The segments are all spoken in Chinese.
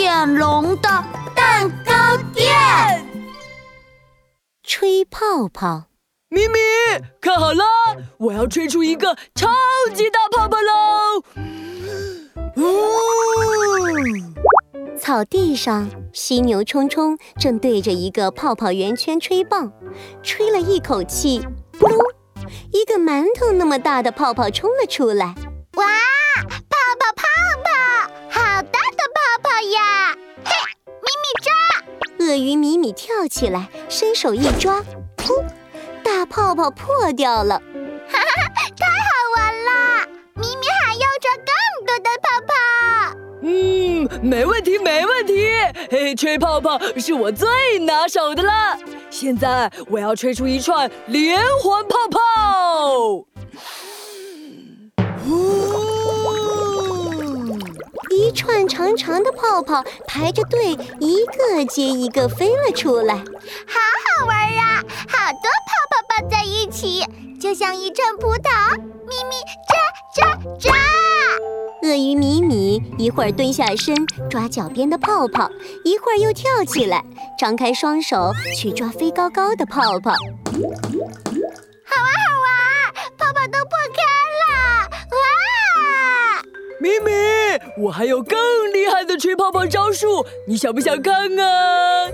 点龙的蛋糕店。吹泡泡，咪咪，看好了，我要吹出一个超级大泡泡喽！草地上，犀牛冲冲正对着一个泡泡圆圈吹棒，吹了一口气，噗噜，一个馒头那么大的泡泡冲了出来。鳄鱼米米跳起来，伸手一抓，噗，大泡泡破掉了。哈哈，太好玩啦！米米还要抓更多的泡泡。嗯，没问题，没问题。嘿，吹泡泡是我最拿手的了。现在我要吹出一串连环泡泡。串长长的泡泡排着队，一个接一个飞了出来，好好玩啊！好多泡泡抱在一起，就像一串葡萄。咪咪抓抓抓！鳄鱼米米一会儿蹲下身抓脚边的泡泡，一会儿又跳起来，张开双手去抓飞高高的泡泡。好玩好玩，泡泡都破开了！哇！咪咪，我还有更厉害的吹泡泡招数，你想不想看啊？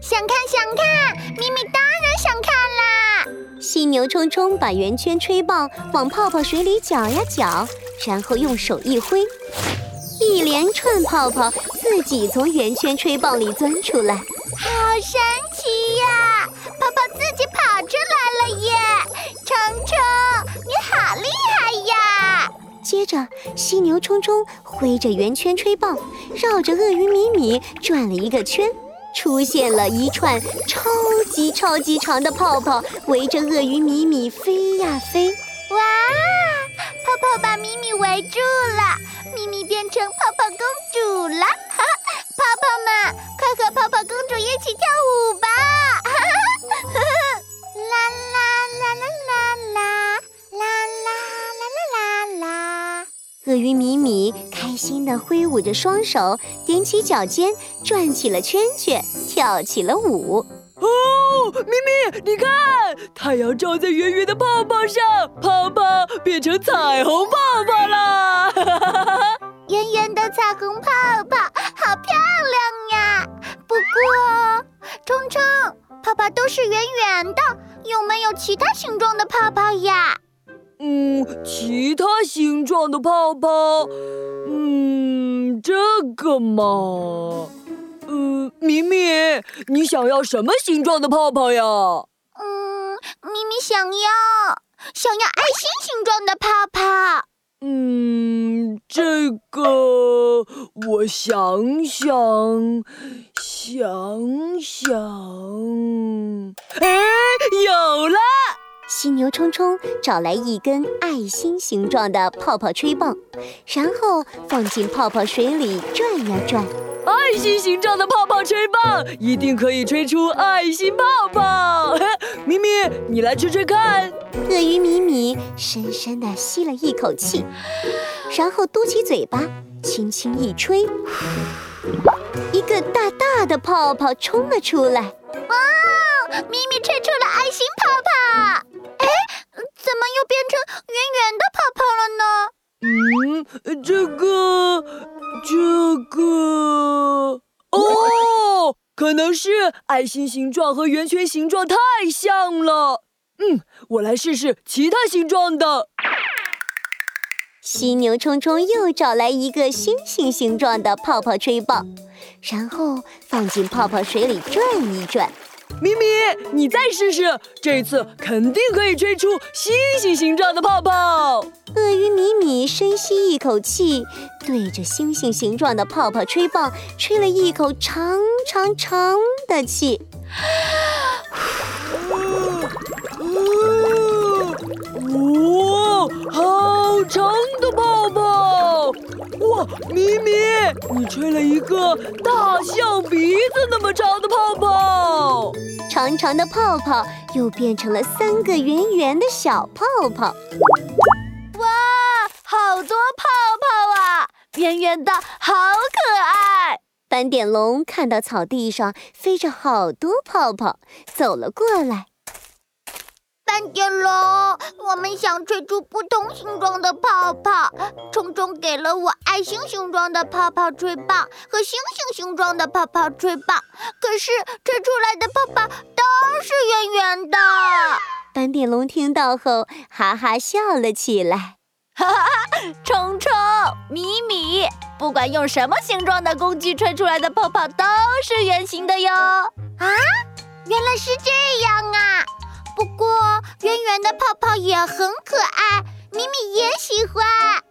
想看想看，咪咪当然想看啦！犀牛冲冲把圆圈吹棒往泡泡水里搅呀搅，然后用手一挥，一连串泡泡自己从圆圈吹棒里钻出来，好神奇呀！泡着，犀牛冲冲挥着圆圈吹棒，绕着鳄鱼米米转了一个圈，出现了一串超级超级长的泡泡，围着鳄鱼米米飞呀飞。哇！泡泡把米米围住了，米米变成泡泡公主了。哈哈，泡泡们，快和泡泡公主一起跳舞吧！鱼米米开心地挥舞着双手，踮起脚尖，转起了圈圈，跳起了舞。哦，咪咪，你看，太阳照在圆圆的泡泡上，泡泡变成彩虹泡泡啦！圆圆的彩虹泡泡，好漂亮呀！不过，冲冲，泡泡都是圆圆的，有没有其他形状的泡泡呀？嗯，其他形状的泡泡，嗯，这个嘛。嗯，明明，你想要什么形状的泡泡呀？嗯，咪咪想要想要爱心形状的泡泡。嗯，这个我想想想想，哎，有了！犀牛冲冲找来一根爱心形状的泡泡吹棒，然后放进泡泡水里转呀转。爱心形状的泡泡吹棒一定可以吹出爱心泡泡。咪咪，你来吹吹看。鳄鱼咪咪深深地吸了一口气，然后嘟起嘴巴，轻轻一吹，一个大大的泡泡冲了出来。哇！咪咪吹出了爱心泡泡。变成圆圆的泡泡了呢？嗯，这个，这个，哦，可能是爱心形状和圆圈形状太像了。嗯，我来试试其他形状的。犀牛冲冲又找来一个星星形状的泡泡吹棒，然后放进泡泡水里转一转。米米，你再试试，这次肯定可以吹出星星形状的泡泡。鳄鱼米米深吸一口气，对着星星形状的泡泡吹棒，吹了一口长长长的气。咪咪，你吹了一个大象鼻子那么长的泡泡。长长的泡泡又变成了三个圆圆的小泡泡。哇，好多泡泡啊！圆圆的，好可爱。斑点龙看到草地上飞着好多泡泡，走了过来。斑点龙，我们想吹出不同形状的泡泡。虫虫给了我爱心形状的泡泡吹棒和星星形状的泡泡吹棒，可是吹出来的泡泡都是圆圆的。斑点龙听到后，哈哈笑了起来。哈哈，虫虫、米米，不管用什么形状的工具吹出来的泡泡都是圆形的哟。啊，原来是这样圆圆的泡泡也很可爱，咪咪也喜欢。